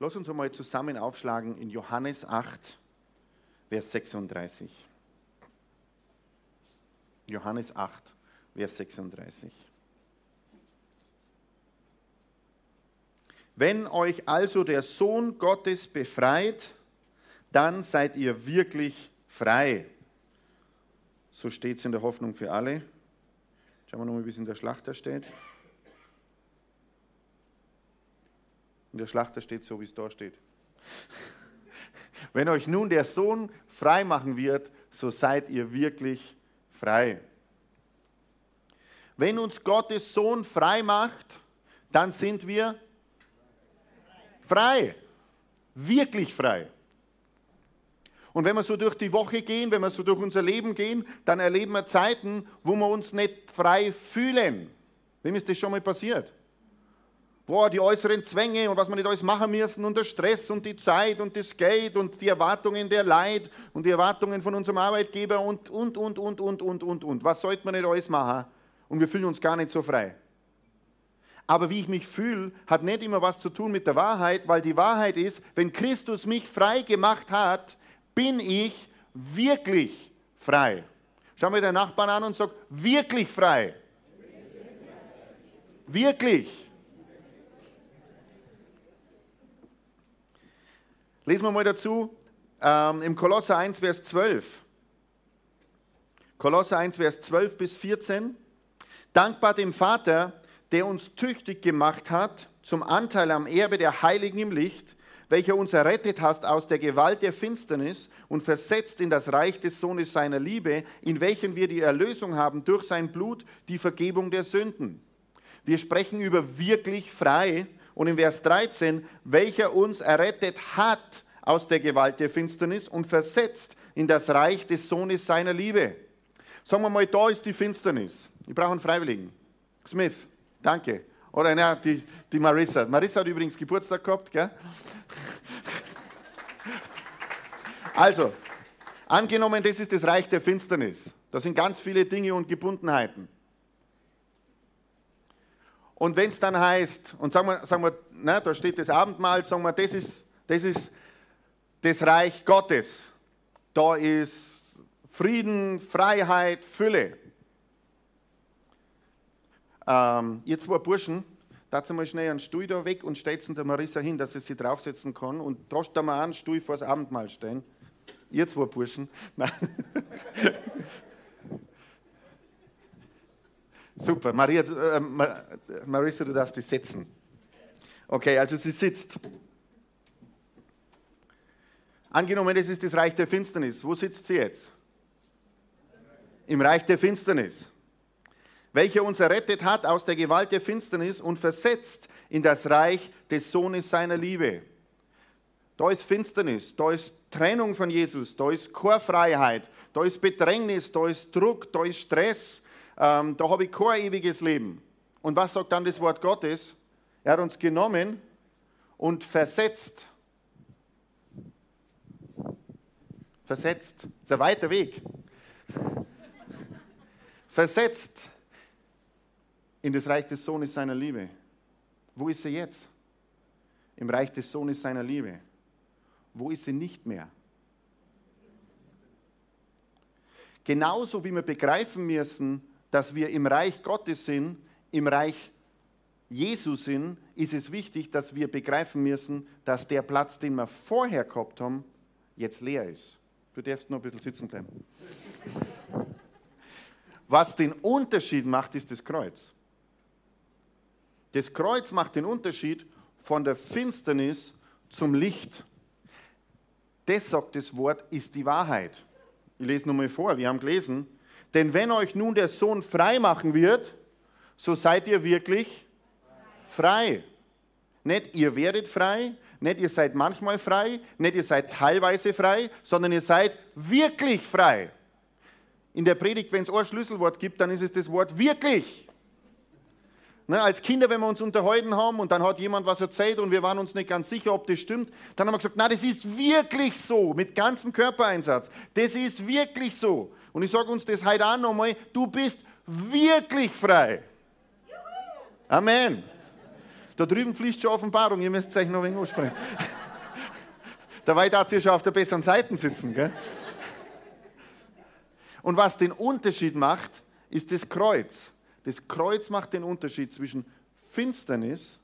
Lass uns einmal zusammen aufschlagen in Johannes 8, Vers 36. Johannes 8, Vers 36. Wenn euch also der Sohn Gottes befreit, dann seid ihr wirklich frei. So steht es in der Hoffnung für alle. Schauen wir nochmal, wie es in der Schlachter steht. In der Schlachter steht so, wie es da steht. Wenn euch nun der Sohn frei machen wird, so seid ihr wirklich frei. Wenn uns Gottes Sohn frei macht, dann sind wir frei. Wirklich frei. Und wenn wir so durch die Woche gehen, wenn wir so durch unser Leben gehen, dann erleben wir Zeiten, wo wir uns nicht frei fühlen. Wem ist das schon mal passiert? Boah, die äußeren Zwänge und was wir nicht alles machen müssen und der Stress und die Zeit und das Geld und die Erwartungen der Leid und die Erwartungen von unserem Arbeitgeber und, und, und, und, und, und, und, und. Was sollte man nicht alles machen? Und wir fühlen uns gar nicht so frei. Aber wie ich mich fühle, hat nicht immer was zu tun mit der Wahrheit, weil die Wahrheit ist, wenn Christus mich frei gemacht hat, bin ich wirklich frei. Schau mir den Nachbarn an und sag, wirklich frei. Wirklich. Lesen wir mal dazu ähm, im Kolosser 1, Vers 12. Kolosser 1, Vers 12 bis 14. Dankbar dem Vater, der uns tüchtig gemacht hat zum Anteil am Erbe der Heiligen im Licht, welcher uns errettet hast aus der Gewalt der Finsternis und versetzt in das Reich des Sohnes seiner Liebe, in welchem wir die Erlösung haben durch sein Blut, die Vergebung der Sünden. Wir sprechen über wirklich frei, und in Vers 13, welcher uns errettet hat aus der Gewalt der Finsternis und versetzt in das Reich des Sohnes seiner Liebe. Sagen wir mal, da ist die Finsternis. Ich brauche einen Freiwilligen. Smith, danke. Oder na, die, die Marissa. Marissa hat übrigens Geburtstag gehabt, gell? Also, angenommen, das ist das Reich der Finsternis. Da sind ganz viele Dinge und Gebundenheiten. Und wenn es dann heißt, und sagen wir, sagen wir na, da steht das Abendmahl, sagen wir, das ist, das ist das Reich Gottes. Da ist Frieden, Freiheit, Fülle. Ähm, ihr zwei Burschen, dazu mal schnell einen Stuhl da weg und stellt der Marissa hin, dass sie sich draufsetzen kann und da mal einen Stuhl vor das Abendmahl stellen. Ihr zwei Burschen. Nein. Super, Maria, äh, Marissa, du darfst dich setzen. Okay, also sie sitzt. Angenommen, es ist das Reich der Finsternis. Wo sitzt sie jetzt? Im Reich der Finsternis. Welcher uns errettet hat aus der Gewalt der Finsternis und versetzt in das Reich des Sohnes seiner Liebe. Da ist Finsternis, da ist Trennung von Jesus, da ist Chorfreiheit, da ist Bedrängnis, da ist Druck, da ist Stress, ähm, da habe ich kein ewiges Leben. Und was sagt dann das Wort Gottes? Er hat uns genommen und versetzt. Versetzt. Das ist ein weiter Weg. Versetzt in das Reich des Sohnes seiner Liebe. Wo ist er jetzt? Im Reich des Sohnes seiner Liebe. Wo ist sie nicht mehr? Genauso wie wir begreifen müssen, dass wir im Reich Gottes sind, im Reich Jesus sind, ist es wichtig, dass wir begreifen müssen, dass der Platz, den wir vorher gehabt haben, jetzt leer ist. Du darfst noch ein bisschen sitzen bleiben. Was den Unterschied macht, ist das Kreuz. Das Kreuz macht den Unterschied von der Finsternis zum Licht. Das sagt das Wort, ist die Wahrheit. Ich lese nochmal vor, wir haben gelesen, denn wenn euch nun der Sohn frei machen wird, so seid ihr wirklich frei. Nicht ihr werdet frei, nicht ihr seid manchmal frei, nicht ihr seid teilweise frei, sondern ihr seid wirklich frei. In der Predigt, wenn es ein Schlüsselwort gibt, dann ist es das Wort wirklich. Ne, als Kinder, wenn wir uns unterhalten haben und dann hat jemand was erzählt und wir waren uns nicht ganz sicher, ob das stimmt, dann haben wir gesagt, na, das ist wirklich so, mit ganzem Körpereinsatz. Das ist wirklich so. Und ich sage uns das heute auch nochmal, du bist wirklich frei. Amen. Da drüben fließt schon Offenbarung, ihr müsst euch noch ein wenig aussprechen. Dabei darf ihr schon auf der besseren Seite sitzen. Gell? Und was den Unterschied macht, ist das Kreuz. Das Kreuz macht den Unterschied zwischen Finsternis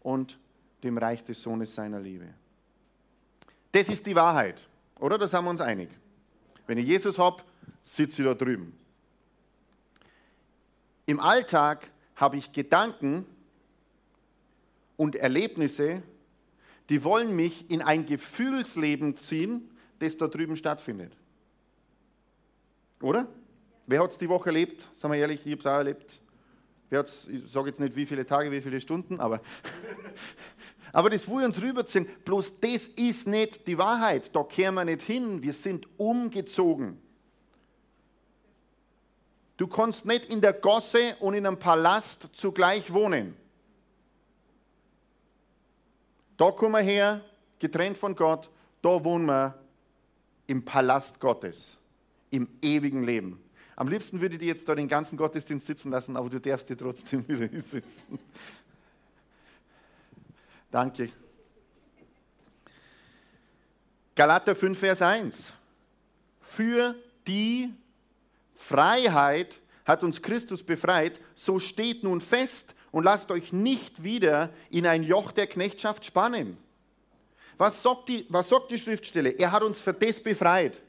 und dem Reich des Sohnes seiner Liebe. Das ist die Wahrheit, oder? Da sind wir uns einig. Wenn ich Jesus habe, sitze ich da drüben. Im Alltag habe ich Gedanken und Erlebnisse, die wollen mich in ein Gefühlsleben ziehen, das da drüben stattfindet. Oder? Wer hat es die Woche erlebt? Sagen wir ehrlich, ich habe es auch erlebt. Wer hat's, ich sage jetzt nicht, wie viele Tage, wie viele Stunden, aber, aber das, wo wir uns rüberziehen, bloß das ist nicht die Wahrheit. Da kehren wir nicht hin. Wir sind umgezogen. Du kannst nicht in der Gosse und in einem Palast zugleich wohnen. Da kommen wir her, getrennt von Gott, da wohnen wir im Palast Gottes, im ewigen Leben. Am liebsten würde ich dir jetzt da den ganzen Gottesdienst sitzen lassen, aber du darfst dir trotzdem wieder sitzen. Danke. Galater 5, Vers 1. Für die Freiheit hat uns Christus befreit, so steht nun fest und lasst euch nicht wieder in ein Joch der Knechtschaft spannen. Was sagt die, was sagt die Schriftstelle? Er hat uns für das befreit,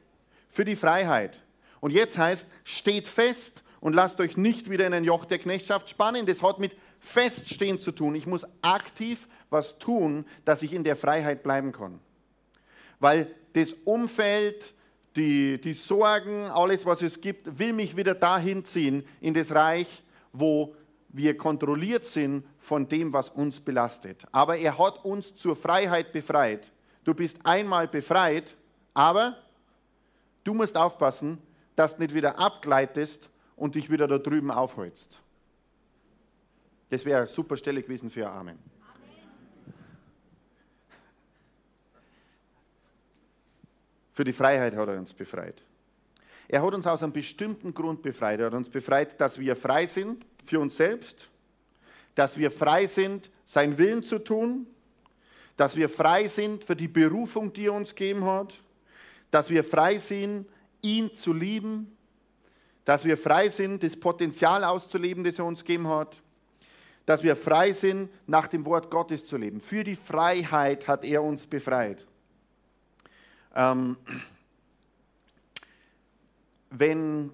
für die Freiheit. Und jetzt heißt, steht fest und lasst euch nicht wieder in ein Joch der Knechtschaft spannen. Das hat mit Feststehen zu tun. Ich muss aktiv was tun, dass ich in der Freiheit bleiben kann. Weil das Umfeld, die, die Sorgen, alles, was es gibt, will mich wieder dahin ziehen, in das Reich, wo wir kontrolliert sind von dem, was uns belastet. Aber er hat uns zur Freiheit befreit. Du bist einmal befreit, aber du musst aufpassen, dass du nicht wieder abgleitest und dich wieder da drüben aufholst. Das wäre eine super Stelle gewesen für Amen. Für die Freiheit hat er uns befreit. Er hat uns aus einem bestimmten Grund befreit. Er hat uns befreit, dass wir frei sind für uns selbst, dass wir frei sind, seinen Willen zu tun, dass wir frei sind für die Berufung, die er uns gegeben hat, dass wir frei sind, ihn zu lieben, dass wir frei sind, das Potenzial auszuleben, das er uns gegeben hat, dass wir frei sind, nach dem Wort Gottes zu leben. Für die Freiheit hat er uns befreit. Ähm, wenn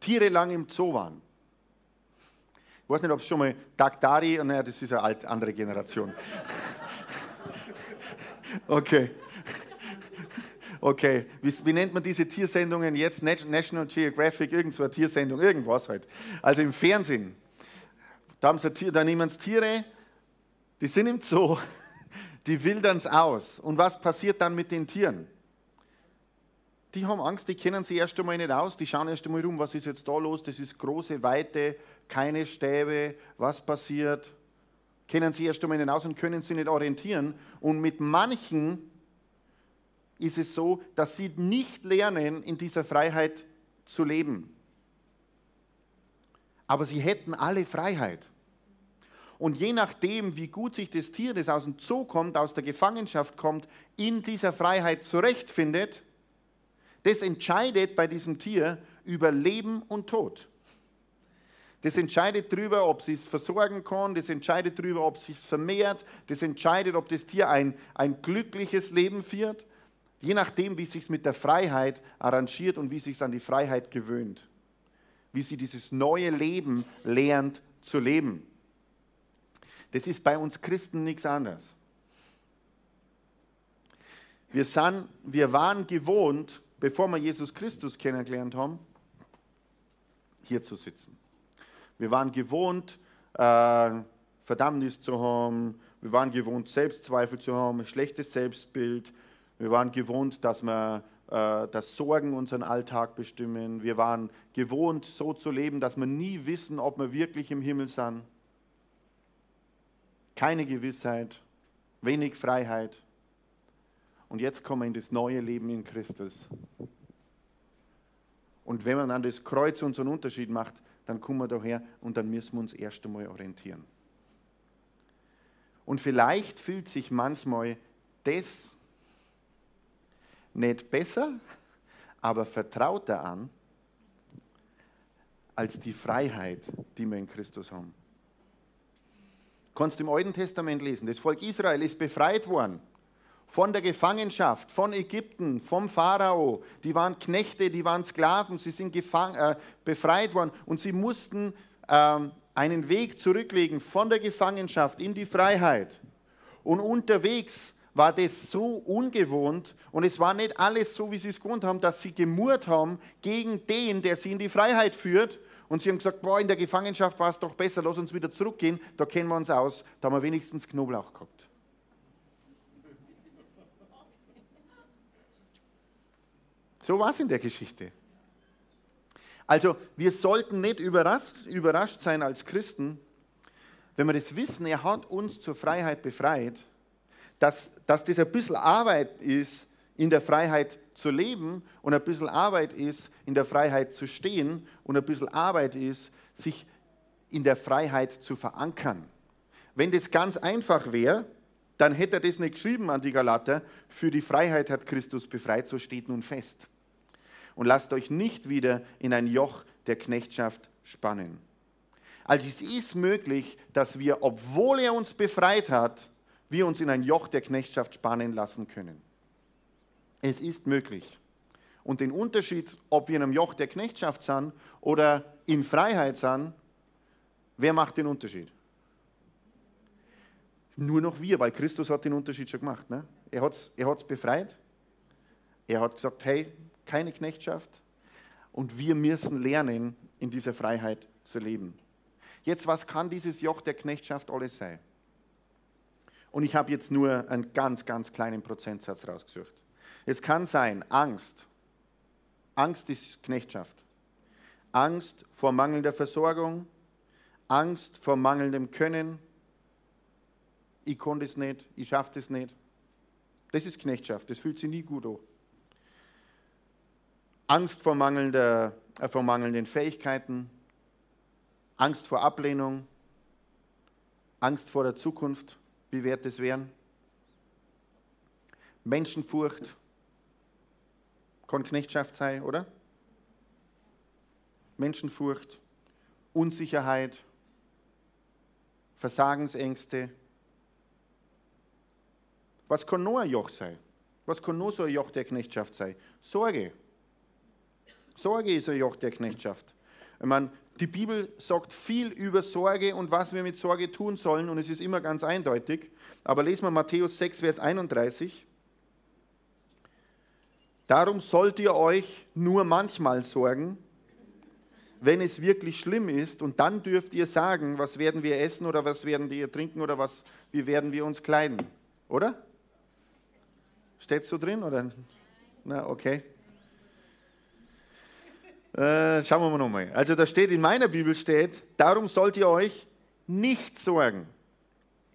Tiere lang im Zoo waren, ich weiß nicht, ob es schon mal Dagdari, naja, das ist eine alt, andere Generation. okay. Okay, wie, wie, nennt man diese Tiersendungen jetzt? National Geographic, irgendwo eine Tiersendung, irgendwas halt. Also im Fernsehen. Da, haben sie Tier, da nehmen sie Tiere, die sind im Zoo, die wildern es aus. Und was passiert dann mit den Tieren? Die haben Angst, die kennen sich erst einmal nicht aus, die schauen erst einmal rum, was ist jetzt da los, das ist große Weite, keine Stäbe, was passiert, kennen sich erst einmal nicht aus und können sich nicht orientieren. Und mit manchen ist es so, dass sie nicht lernen, in dieser Freiheit zu leben. Aber sie hätten alle Freiheit. Und je nachdem, wie gut sich das Tier, das aus dem Zoo kommt, aus der Gefangenschaft kommt, in dieser Freiheit zurechtfindet, das entscheidet bei diesem Tier über Leben und Tod. Das entscheidet darüber, ob sie es versorgen kann, das entscheidet darüber, ob es sich vermehrt, das entscheidet, ob das Tier ein, ein glückliches Leben führt Je nachdem, wie es sich mit der Freiheit arrangiert und wie es sich an die Freiheit gewöhnt. Wie sie dieses neue Leben lernt zu leben. Das ist bei uns Christen nichts anderes. Wir, sind, wir waren gewohnt, bevor wir Jesus Christus kennengelernt haben, hier zu sitzen. Wir waren gewohnt, äh, Verdammnis zu haben, Wir waren gewohnt, Selbstzweifel zu haben, schlechtes Selbstbild. Wir waren gewohnt, dass wir äh, dass Sorgen unseren Alltag bestimmen. Wir waren gewohnt, so zu leben, dass wir nie wissen, ob wir wirklich im Himmel sind. Keine Gewissheit, wenig Freiheit. Und jetzt kommen wir in das neue Leben in Christus. Und wenn man an das Kreuz unseren Unterschied macht, dann kommen wir daher und dann müssen wir uns erst einmal orientieren. Und vielleicht fühlt sich manchmal das nicht besser, aber vertrauter an als die Freiheit, die wir in Christus haben. Du kannst im Alten Testament lesen, das Volk Israel ist befreit worden von der Gefangenschaft, von Ägypten, vom Pharao. Die waren Knechte, die waren Sklaven, sie sind äh, befreit worden und sie mussten ähm, einen Weg zurücklegen von der Gefangenschaft in die Freiheit. Und unterwegs war das so ungewohnt und es war nicht alles so, wie sie es gewohnt haben, dass sie gemurrt haben gegen den, der sie in die Freiheit führt. Und sie haben gesagt, boah, in der Gefangenschaft war es doch besser, lass uns wieder zurückgehen, da kennen wir uns aus, da haben wir wenigstens Knoblauch gehabt. So war es in der Geschichte. Also wir sollten nicht überrascht, überrascht sein als Christen, wenn wir das wissen, er hat uns zur Freiheit befreit, dass, dass das ein bisschen Arbeit ist, in der Freiheit zu leben und ein bisschen Arbeit ist, in der Freiheit zu stehen und ein bisschen Arbeit ist, sich in der Freiheit zu verankern. Wenn das ganz einfach wäre, dann hätte er das nicht geschrieben an die Galater, für die Freiheit hat Christus befreit, so steht nun fest. Und lasst euch nicht wieder in ein Joch der Knechtschaft spannen. Also es ist möglich, dass wir, obwohl er uns befreit hat, wir uns in ein Joch der Knechtschaft spannen lassen können. Es ist möglich. Und den Unterschied, ob wir in einem Joch der Knechtschaft sind oder in Freiheit sind, wer macht den Unterschied? Nur noch wir, weil Christus hat den Unterschied schon gemacht. Ne? Er hat es er befreit. Er hat gesagt, hey, keine Knechtschaft. Und wir müssen lernen, in dieser Freiheit zu leben. Jetzt, was kann dieses Joch der Knechtschaft alles sein? Und ich habe jetzt nur einen ganz, ganz kleinen Prozentsatz rausgesucht. Es kann sein Angst. Angst ist Knechtschaft. Angst vor mangelnder Versorgung, Angst vor mangelndem Können. Ich konnte es nicht, ich schaffe es nicht. Das ist Knechtschaft, das fühlt sich nie gut an. Angst vor, mangelnder, äh, vor mangelnden Fähigkeiten, Angst vor Ablehnung, Angst vor der Zukunft, wie wird es werden? Menschenfurcht kann Knechtschaft sein, oder? Menschenfurcht, Unsicherheit, Versagensängste. Was kann nur ein Joch sein? Was kann nur so ein Joch der Knechtschaft sein? Sorge. Sorge ist ein Joch der Knechtschaft. Ich meine, die Bibel sagt viel über Sorge und was wir mit Sorge tun sollen und es ist immer ganz eindeutig. Aber lesen wir Matthäus 6, Vers 31. Darum sollt ihr euch nur manchmal sorgen, wenn es wirklich schlimm ist, und dann dürft ihr sagen, was werden wir essen oder was werden wir trinken oder was, wie werden wir uns kleiden. Oder? Steht so drin? Oder? Na, okay. Äh, schauen wir nochmal. Also da steht in meiner Bibel steht, darum sollt ihr euch nicht sorgen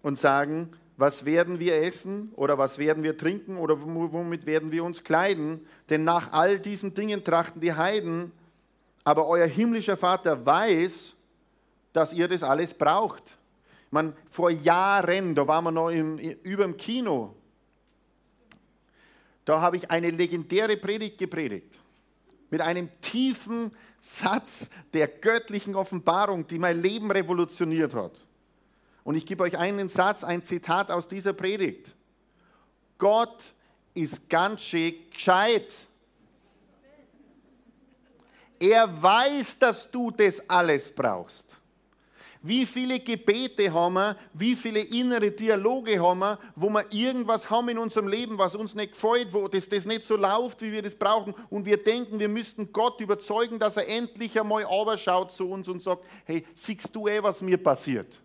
und sagen, was werden wir essen oder was werden wir trinken oder womit werden wir uns kleiden? Denn nach all diesen Dingen trachten die Heiden, aber euer himmlischer Vater weiß, dass ihr das alles braucht. Man, vor Jahren, da waren wir noch im, über dem Kino, da habe ich eine legendäre Predigt gepredigt mit einem tiefen Satz der göttlichen Offenbarung, die mein Leben revolutioniert hat. Und ich gebe euch einen Satz, ein Zitat aus dieser Predigt. Gott ist ganz schön gescheit. Er weiß, dass du das alles brauchst. Wie viele Gebete haben wir, wie viele innere Dialoge haben wir, wo wir irgendwas haben in unserem Leben, was uns nicht gefällt, wo das, das nicht so läuft, wie wir das brauchen und wir denken, wir müssten Gott überzeugen, dass er endlich einmal schaut zu uns und sagt, hey, siehst du eh, was mir passiert?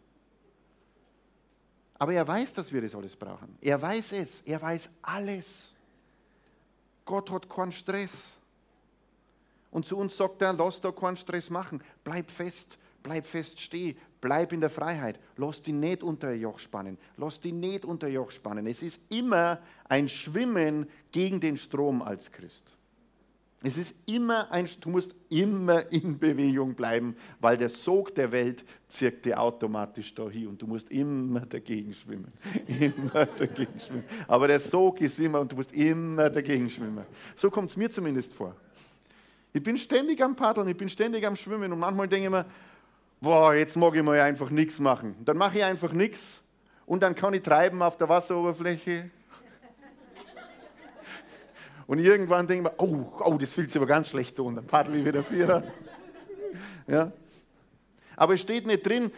Aber er weiß, dass wir das alles brauchen. Er weiß es. Er weiß alles. Gott hat keinen Stress. Und zu uns sagt er, lass da keinen Stress machen. Bleib fest, bleib fest stehen, bleib in der Freiheit. Lass die nicht unter ihr Joch spannen. Lass die nicht unter ihr Joch spannen. Es ist immer ein Schwimmen gegen den Strom als Christ. Es ist immer ein, du musst immer in Bewegung bleiben, weil der Sog der Welt zirkt dir automatisch dahin und du musst immer dagegen schwimmen. Immer dagegen schwimmen. Aber der Sog ist immer und du musst immer dagegen schwimmen. So kommt es mir zumindest vor. Ich bin ständig am Paddeln, ich bin ständig am Schwimmen und manchmal denke ich mir, boah, jetzt mag ich mal einfach nichts machen. Dann mache ich einfach nichts und dann kann ich treiben auf der Wasseroberfläche und irgendwann denken wir, oh, oh, das fühlt sich aber ganz schlecht an. Dann paddel ich wieder Vierer. Ja. Aber es steht nicht drin,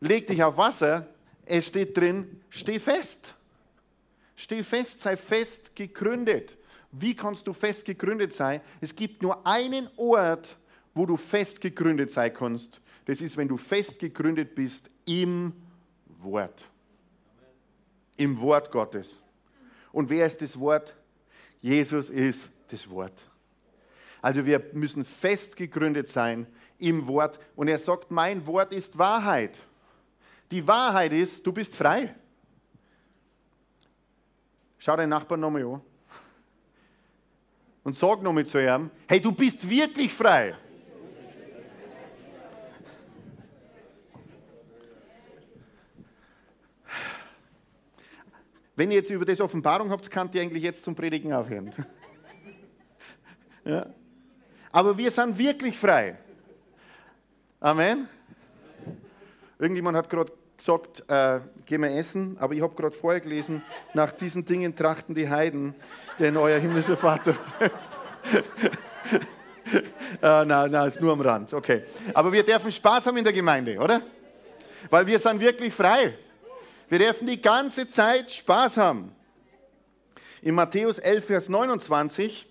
leg dich auf Wasser. Es steht drin, steh fest. Steh fest, sei fest gegründet. Wie kannst du fest gegründet sein? Es gibt nur einen Ort, wo du fest gegründet sein kannst. Das ist, wenn du fest gegründet bist im Wort. Im Wort Gottes. Und wer ist das Wort? Jesus ist das Wort. Also wir müssen fest gegründet sein im Wort. Und er sagt, mein Wort ist Wahrheit. Die Wahrheit ist, du bist frei. Schau deinen Nachbarn nochmal an. Und sag nochmal zu ihm, hey, du bist wirklich frei. Wenn ihr jetzt über das Offenbarung habt, könnt ihr eigentlich jetzt zum Predigen aufhören. ja. Aber wir sind wirklich frei. Amen. Irgendjemand hat gerade gesagt, äh, gehen wir essen, aber ich habe gerade vorher gelesen, nach diesen Dingen trachten die Heiden, denn euer himmlischer Vater ist. äh, nein, nein, ist nur am Rand. Okay. Aber wir dürfen Spaß haben in der Gemeinde, oder? Weil wir sind wirklich frei. Wir dürfen die ganze Zeit Spaß haben. In Matthäus 11, Vers 29,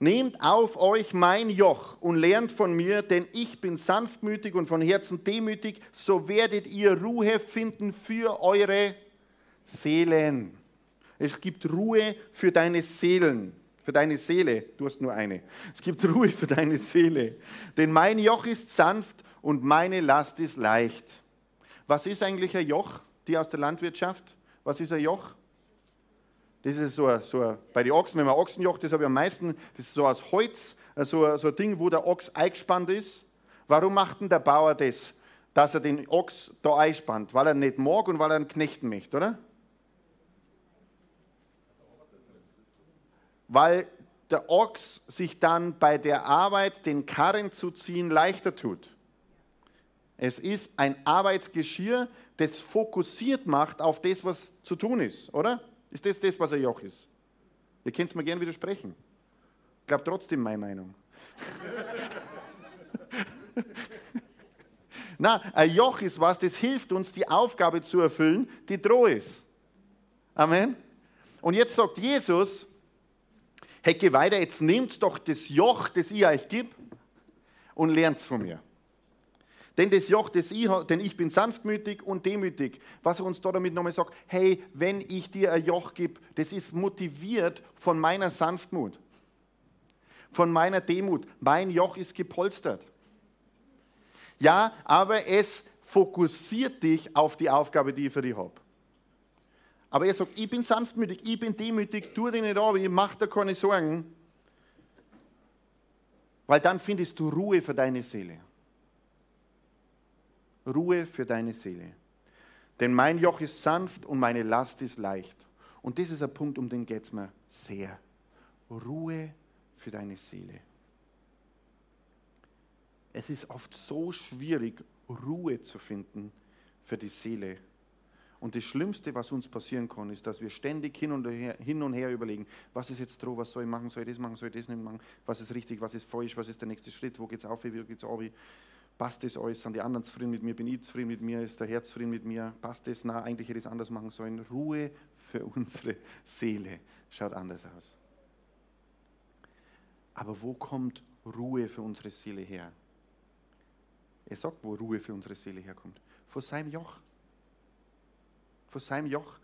Nehmt auf euch mein Joch und lernt von mir, denn ich bin sanftmütig und von Herzen demütig, so werdet ihr Ruhe finden für eure Seelen. Es gibt Ruhe für deine Seelen, für deine Seele. Du hast nur eine. Es gibt Ruhe für deine Seele. Denn mein Joch ist sanft und meine Last ist leicht. Was ist eigentlich ein Joch, die aus der Landwirtschaft? Was ist ein Joch? Das ist so, so bei den Ochsen, wenn man Ochsenjoch, das habe ich am meisten, das ist so aus Holz, so, so ein Ding, wo der Ochs eingespannt ist. Warum macht denn der Bauer das, dass er den Ochs da einspannt? Weil er nicht mag und weil er einen knechten möchte, oder? Weil der Ochs sich dann bei der Arbeit, den Karren zu ziehen, leichter tut. Es ist ein Arbeitsgeschirr, das fokussiert macht auf das, was zu tun ist, oder? Ist das das, was ein Joch ist? Ihr könnt es mir gerne widersprechen. Ich glaube trotzdem meine Meinung. Na, ein Joch ist was, das hilft uns, die Aufgabe zu erfüllen, die droh ist. Amen. Und jetzt sagt Jesus, hey, geh weiter, jetzt nehmt doch das Joch, das ich euch gebe, und lernt von mir. Denn das Joch, das ich habe, denn ich bin sanftmütig und demütig. Was er uns da damit nochmal sagt, hey, wenn ich dir ein Joch gebe, das ist motiviert von meiner Sanftmut, von meiner Demut. Mein Joch ist gepolstert. Ja, aber es fokussiert dich auf die Aufgabe, die ich für dich habe. Aber er sagt, ich bin sanftmütig, ich bin demütig, tu dir nicht an, ich mach dir keine Sorgen. Weil dann findest du Ruhe für deine Seele. Ruhe für deine Seele. Denn mein Joch ist sanft und meine Last ist leicht. Und das ist ein Punkt, um den geht es mir sehr. Ruhe für deine Seele. Es ist oft so schwierig, Ruhe zu finden für die Seele. Und das Schlimmste, was uns passieren kann, ist, dass wir ständig hin und her, hin und her überlegen, was ist jetzt dran, was soll ich machen, soll ich das machen, soll ich das nicht machen, was ist richtig, was ist falsch, was ist der nächste Schritt, wo geht es auf, wo geht es ab, passt das alles, sind die anderen zufrieden mit mir, bin ich zufrieden mit mir, ist der Herz zufrieden mit mir, passt das, na, eigentlich hätte ich es anders machen sollen. Ruhe für unsere Seele schaut anders aus. Aber wo kommt Ruhe für unsere Seele her? Er sagt, wo Ruhe für unsere Seele herkommt. vor seinem Joch. Vor seinem Joch,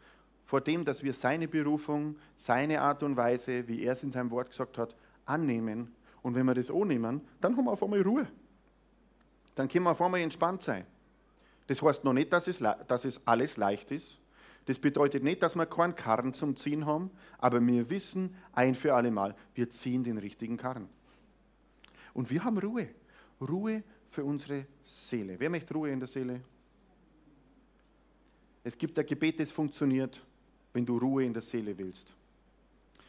vor dem, dass wir seine Berufung, seine Art und Weise, wie er es in seinem Wort gesagt hat, annehmen. Und wenn wir das annehmen, dann haben wir auf einmal Ruhe. Dann können wir auf einmal entspannt sein. Das heißt noch nicht, dass es, dass es alles leicht ist. Das bedeutet nicht, dass wir keinen Karren zum Ziehen haben, aber wir wissen ein für alle Mal, wir ziehen den richtigen Karren. Und wir haben Ruhe. Ruhe für unsere Seele. Wer möchte Ruhe in der Seele? Es gibt ein Gebet, das funktioniert, wenn du Ruhe in der Seele willst.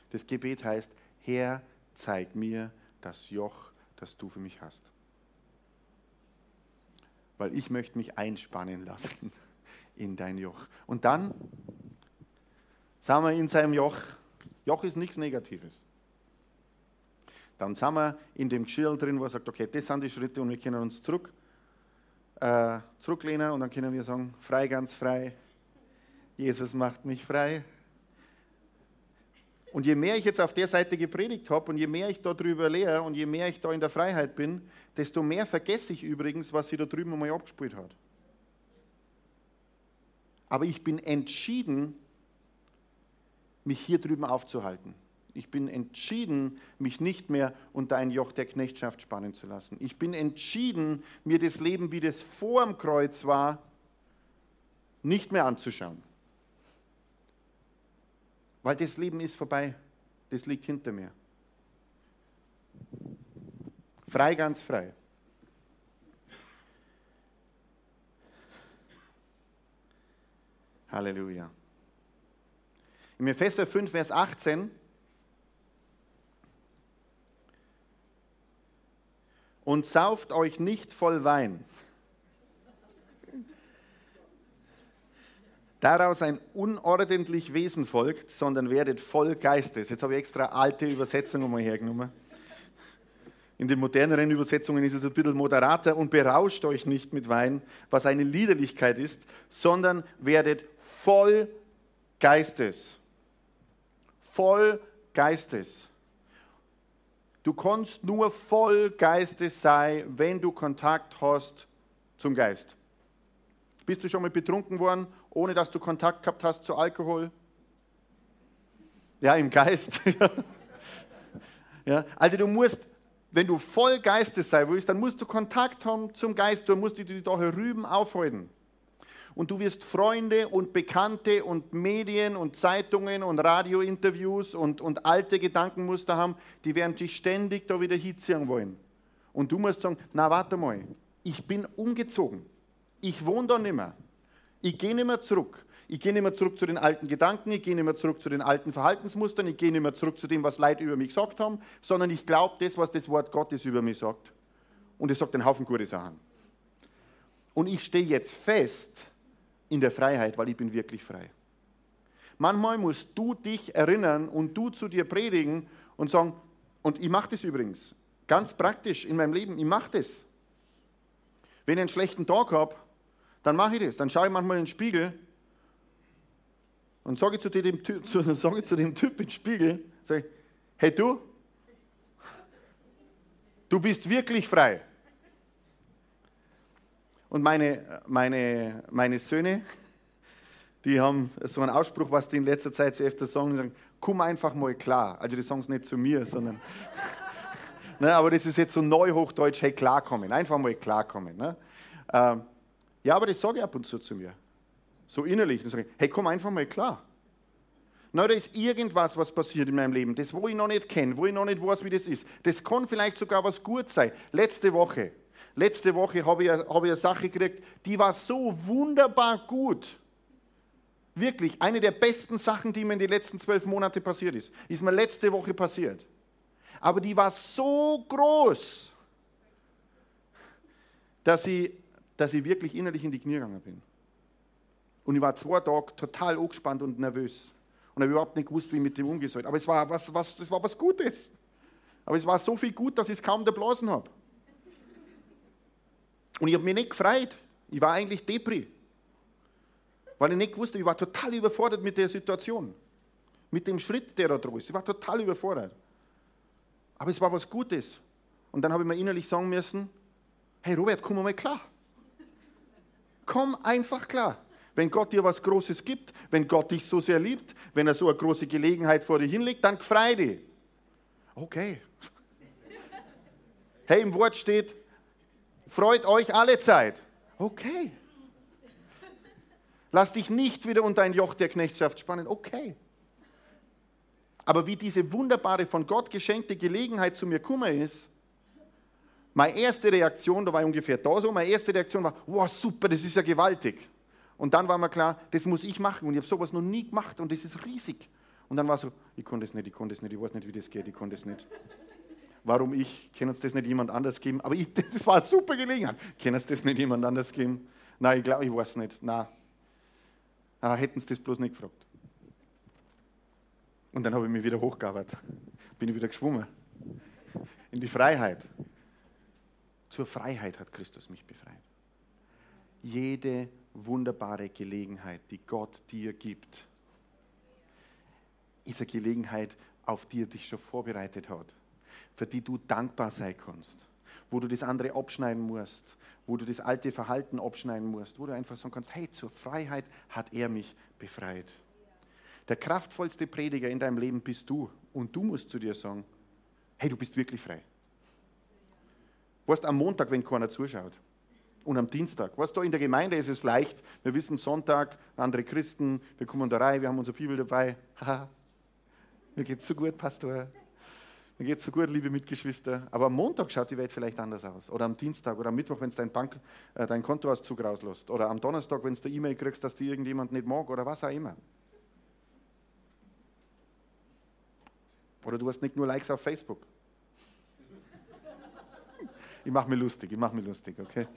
Das Gebet heißt, Herr, zeig mir das Joch, das du für mich hast. Weil ich möchte mich einspannen lassen in dein Joch. Und dann sind wir in seinem Joch. Joch ist nichts Negatives. Dann sind wir in dem Geschirr drin, wo er sagt, okay, das sind die Schritte und wir können uns zurück, äh, zurücklehnen und dann können wir sagen, frei, ganz frei. Jesus macht mich frei. Und je mehr ich jetzt auf der Seite gepredigt habe und je mehr ich da drüber lehre und je mehr ich da in der Freiheit bin, desto mehr vergesse ich übrigens, was sie da drüben einmal abgespielt hat. Aber ich bin entschieden, mich hier drüben aufzuhalten. Ich bin entschieden, mich nicht mehr unter ein Joch der Knechtschaft spannen zu lassen. Ich bin entschieden, mir das Leben, wie das vor dem Kreuz war, nicht mehr anzuschauen. Weil das Leben ist vorbei. Das liegt hinter mir. Frei, ganz frei. Halleluja. Im Epheser 5, Vers 18 und sauft euch nicht voll Wein. Daraus ein unordentlich Wesen folgt, sondern werdet voll Geistes. Jetzt habe ich extra alte Übersetzungen mal hergenommen. In den moderneren Übersetzungen ist es ein bisschen moderater und berauscht euch nicht mit Wein, was eine Liederlichkeit ist, sondern werdet voll Geistes. Voll Geistes. Du kannst nur voll Geistes sein, wenn du Kontakt hast zum Geist. Bist du schon mal betrunken worden, ohne dass du Kontakt gehabt hast zu Alkohol? Ja, im Geist. ja, also du musst, wenn du voll Geistes sein willst, dann musst du Kontakt haben zum Geist, du musst dich da herüben aufhalten und du wirst Freunde und Bekannte und Medien und Zeitungen und Radiointerviews und, und alte Gedankenmuster haben, die werden dich ständig da wieder hinziehen wollen. Und du musst sagen, na warte mal, ich bin umgezogen. Ich wohne da nicht mehr. Ich gehe nicht mehr zurück. Ich gehe nicht mehr zurück zu den alten Gedanken, ich gehe nicht mehr zurück zu den alten Verhaltensmustern, ich gehe nicht mehr zurück zu dem, was Leute über mich gesagt haben, sondern ich glaube das, was das Wort Gottes über mich sagt. Und es sagt einen Haufen gute Sachen. Und ich stehe jetzt fest, in der Freiheit, weil ich bin wirklich frei. Manchmal musst du dich erinnern und du zu dir predigen und sagen, und ich mache das übrigens, ganz praktisch in meinem Leben, ich mache das. Wenn ich einen schlechten Tag habe, dann mache ich das. Dann schaue ich manchmal in den Spiegel und sage zu dem, zu, sage zu dem Typ im Spiegel, sage, hey du, du bist wirklich frei. Und meine, meine, meine Söhne, die haben so einen Ausspruch, was die in letzter Zeit so öfter sagen, sagen, komm einfach mal klar. Also die sagen es nicht zu mir, sondern, ne, aber das ist jetzt so neuhochdeutsch, hey, klarkommen, einfach mal klarkommen. Ne? Ähm, ja, aber das sage ich ab und zu zu mir. So innerlich. Dann sage ich, hey, komm einfach mal klar. Na, da ist irgendwas, was passiert in meinem Leben, das, wo ich noch nicht kenne, wo ich noch nicht weiß, wie das ist. Das kann vielleicht sogar was gut sein. Letzte Woche, Letzte Woche habe ich, hab ich eine Sache gekriegt, die war so wunderbar gut. Wirklich, eine der besten Sachen, die mir in den letzten zwölf Monaten passiert ist, ist mir letzte Woche passiert. Aber die war so groß, dass ich, dass ich wirklich innerlich in die Knie gegangen bin. Und ich war zwei Tage total angespannt und nervös. Und habe überhaupt nicht gewusst, wie ich mit dem umgehen soll. Aber es war was, was, das war was Gutes. Aber es war so viel gut, dass ich es kaum der Blasen habe. Und ich habe mich nicht gefreut. Ich war eigentlich Depri. Weil ich nicht wusste, ich war total überfordert mit der Situation. Mit dem Schritt, der da drin ist. Ich war total überfordert. Aber es war was Gutes. Und dann habe ich mir innerlich sagen müssen, hey Robert, komm mal klar. Komm einfach klar. Wenn Gott dir was Großes gibt, wenn Gott dich so sehr liebt, wenn er so eine große Gelegenheit vor dir hinlegt, dann frei dich. Okay. Hey, im Wort steht, freut euch alle Zeit. Okay. Lass dich nicht wieder unter ein Joch der Knechtschaft spannen. Okay. Aber wie diese wunderbare, von Gott geschenkte Gelegenheit zu mir gekommen ist, meine erste Reaktion, da war ich ungefähr da so, meine erste Reaktion war, wow, super, das ist ja gewaltig. Und dann war mir klar, das muss ich machen. Und ich habe sowas noch nie gemacht und das ist riesig. Und dann war so, ich konnte es nicht, ich konnte es nicht, ich weiß nicht, wie das geht, ich konnte es nicht. Warum ich? Kann uns das nicht jemand anders geben? Aber ich, das war eine super Gelegenheit. Kann uns das nicht jemand anders geben? Nein, ich glaube, ich weiß nicht. Nein. Ah, hätten sie das bloß nicht gefragt. Und dann habe ich mich wieder hochgearbeitet. Bin ich wieder geschwommen. In die Freiheit. Zur Freiheit hat Christus mich befreit. Jede wunderbare Gelegenheit, die Gott dir gibt, ist eine Gelegenheit, auf die er dich schon vorbereitet hat, für die du dankbar sein kannst, wo du das andere abschneiden musst, wo du das alte Verhalten abschneiden musst, wo du einfach sagen kannst, hey, zur Freiheit hat er mich befreit. Der kraftvollste Prediger in deinem Leben bist du und du musst zu dir sagen, hey, du bist wirklich frei. Weißt am Montag, wenn keiner zuschaut und am Dienstag. Was da in der Gemeinde ist es leicht. Wir wissen Sonntag, andere Christen, wir kommen da rein, wir haben unsere Bibel dabei. Haha, mir geht's so gut, Pastor. Mir geht's so gut, liebe Mitgeschwister. Aber am Montag schaut die Welt vielleicht anders aus. Oder am Dienstag oder am Mittwoch, wenn es dein, äh, dein Kontoauszug rauslässt. Oder am Donnerstag, wenn du eine E-Mail kriegst, dass dir irgendjemand nicht mag oder was auch immer. Oder du hast nicht nur Likes auf Facebook. Ich mache mir lustig, ich mache mir lustig, okay?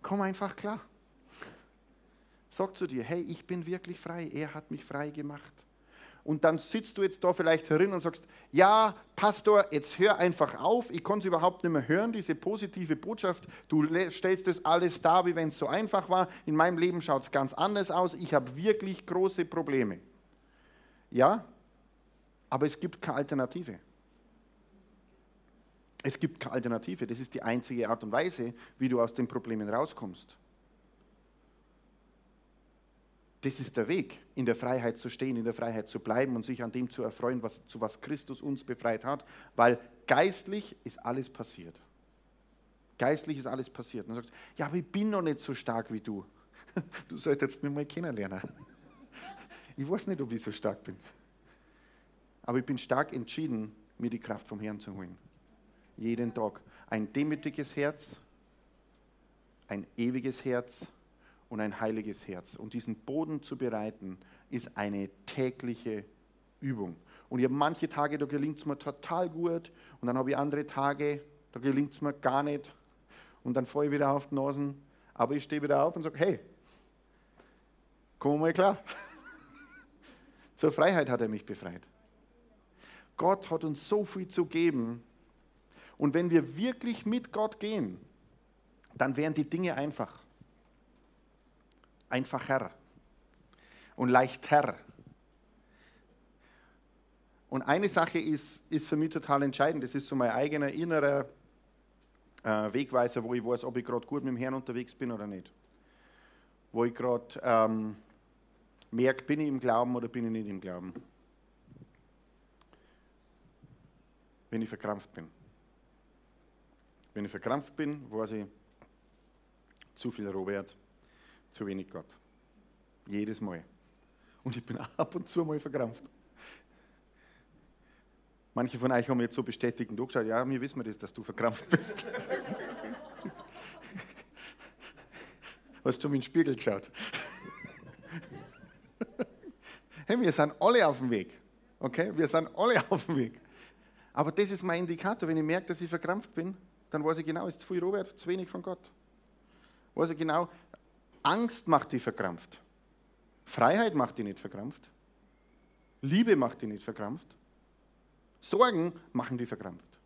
Komm einfach klar. Sag zu dir, hey, ich bin wirklich frei, er hat mich frei gemacht. Und dann sitzt du jetzt da vielleicht herin und sagst, ja, Pastor, jetzt hör einfach auf, ich kann es überhaupt nicht mehr hören, diese positive Botschaft. Du stellst das alles dar, wie wenn es so einfach war. In meinem Leben schaut es ganz anders aus. Ich habe wirklich große Probleme. Ja, aber es gibt keine Alternative. Es gibt keine Alternative. Das ist die einzige Art und Weise, wie du aus den Problemen rauskommst. Das ist der Weg, in der Freiheit zu stehen, in der Freiheit zu bleiben und sich an dem zu erfreuen, was, zu was Christus uns befreit hat, weil geistlich ist alles passiert. Geistlich ist alles passiert. Und du ja, aber ich bin noch nicht so stark wie du. Du solltest mich mal kennenlernen. Ich weiß nicht, ob ich so stark bin. Aber ich bin stark entschieden, mir die Kraft vom Herrn zu holen. Jeden Tag. Ein demütiges Herz, ein ewiges Herz und ein heiliges Herz. Und diesen Boden zu bereiten, ist eine tägliche Übung. Und ich habe manche Tage, da gelingt es mir total gut. Und dann habe ich andere Tage, da gelingt es mir gar nicht. Und dann fahre ich wieder auf die Nasen. Aber ich stehe wieder auf und sage, hey, komm mal klar. Zur Freiheit hat er mich befreit. Gott hat uns so viel zu geben. Und wenn wir wirklich mit Gott gehen, dann wären die Dinge einfach. Einfacher und leichter. Und eine Sache ist, ist für mich total entscheidend, das ist so mein eigener innerer äh, Wegweiser, wo ich weiß, ob ich gerade gut mit dem Herrn unterwegs bin oder nicht. Wo ich gerade ähm, merke, bin ich im Glauben oder bin ich nicht im Glauben. Wenn ich verkrampft bin. Wenn ich verkrampft bin, weiß ich, zu viel Robert, zu wenig Gott. Jedes Mal. Und ich bin ab und zu mal verkrampft. Manche von euch haben jetzt so bestätigt und gesagt, ja, wir wissen das, dass du verkrampft bist. Hast du mir in den Spiegel geschaut? Hey, wir sind alle auf dem Weg. Okay? Wir sind alle auf dem Weg. Aber das ist mein Indikator. Wenn ich merke, dass ich verkrampft bin, dann weiß ich genau, ist zu viel Robert, zu wenig von Gott. Weiß ich genau, Angst macht dich verkrampft. Freiheit macht dich nicht verkrampft. Liebe macht dich nicht verkrampft. Sorgen machen dich verkrampft.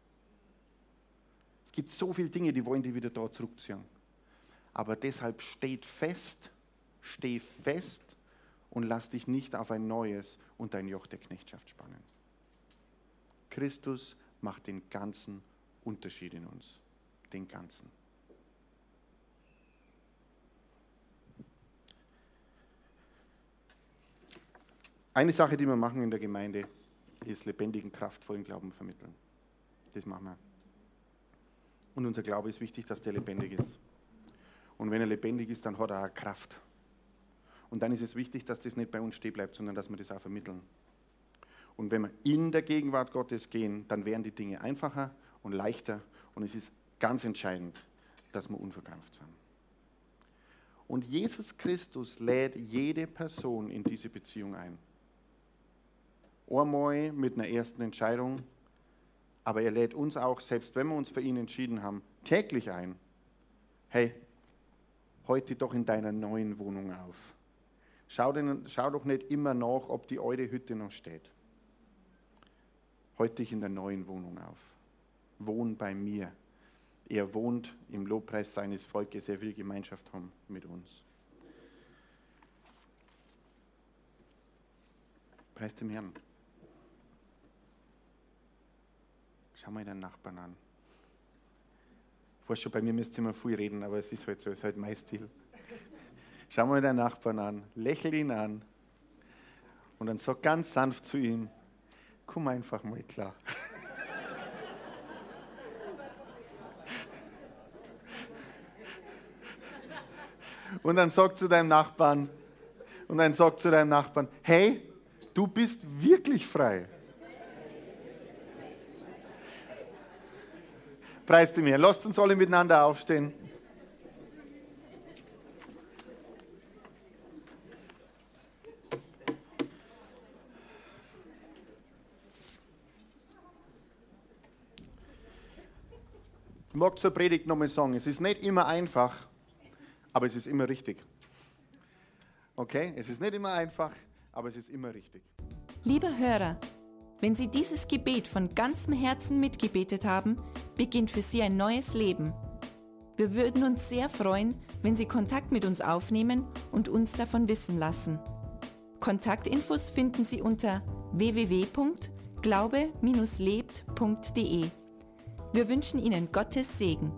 Es gibt so viele Dinge, die wollen dich wieder da zurückziehen. Aber deshalb steht fest, steh fest und lass dich nicht auf ein neues und ein Joch der Knechtschaft spannen. Christus macht den ganzen Unterschied in uns, den ganzen. Eine Sache, die wir machen in der Gemeinde, ist lebendigen, kraftvollen Glauben vermitteln. Das machen wir. Und unser Glaube ist wichtig, dass der lebendig ist. Und wenn er lebendig ist, dann hat er auch Kraft. Und dann ist es wichtig, dass das nicht bei uns stehen bleibt, sondern dass wir das auch vermitteln. Und wenn wir in der Gegenwart Gottes gehen, dann werden die Dinge einfacher und leichter. Und es ist ganz entscheidend, dass wir unverkrampft sind. Und Jesus Christus lädt jede Person in diese Beziehung ein. Einmal mit einer ersten Entscheidung, aber er lädt uns auch, selbst wenn wir uns für ihn entschieden haben, täglich ein. Hey, heute doch in deiner neuen Wohnung auf. Schau, den, schau doch nicht immer nach, ob die alte Hütte noch steht. Heute dich in der neuen Wohnung auf. Wohn bei mir. Er wohnt im Lobpreis seines Volkes. Er will Gemeinschaft haben mit uns. Preis dem Herrn. Schau mal deinen Nachbarn an. Ich weiß schon, bei mir müsst ihr immer viel reden, aber es ist halt so, es ist halt mein Stil. Schau mal deinen Nachbarn an, lächel ihn an und dann sag ganz sanft zu ihm, komm einfach mal klar. Und dann sag zu deinem Nachbarn, und dann sag zu deinem Nachbarn, hey, du bist wirklich frei. Preis dem Herrn. Lasst uns alle miteinander aufstehen. Ich mag zur Predigt nochmal sagen, es ist nicht immer einfach, aber es ist immer richtig. Okay? Es ist nicht immer einfach, aber es ist immer richtig. Lieber Hörer, wenn Sie dieses Gebet von ganzem Herzen mitgebetet haben, beginnt für Sie ein neues Leben. Wir würden uns sehr freuen, wenn Sie Kontakt mit uns aufnehmen und uns davon wissen lassen. Kontaktinfos finden Sie unter www.glaube-lebt.de. Wir wünschen Ihnen Gottes Segen.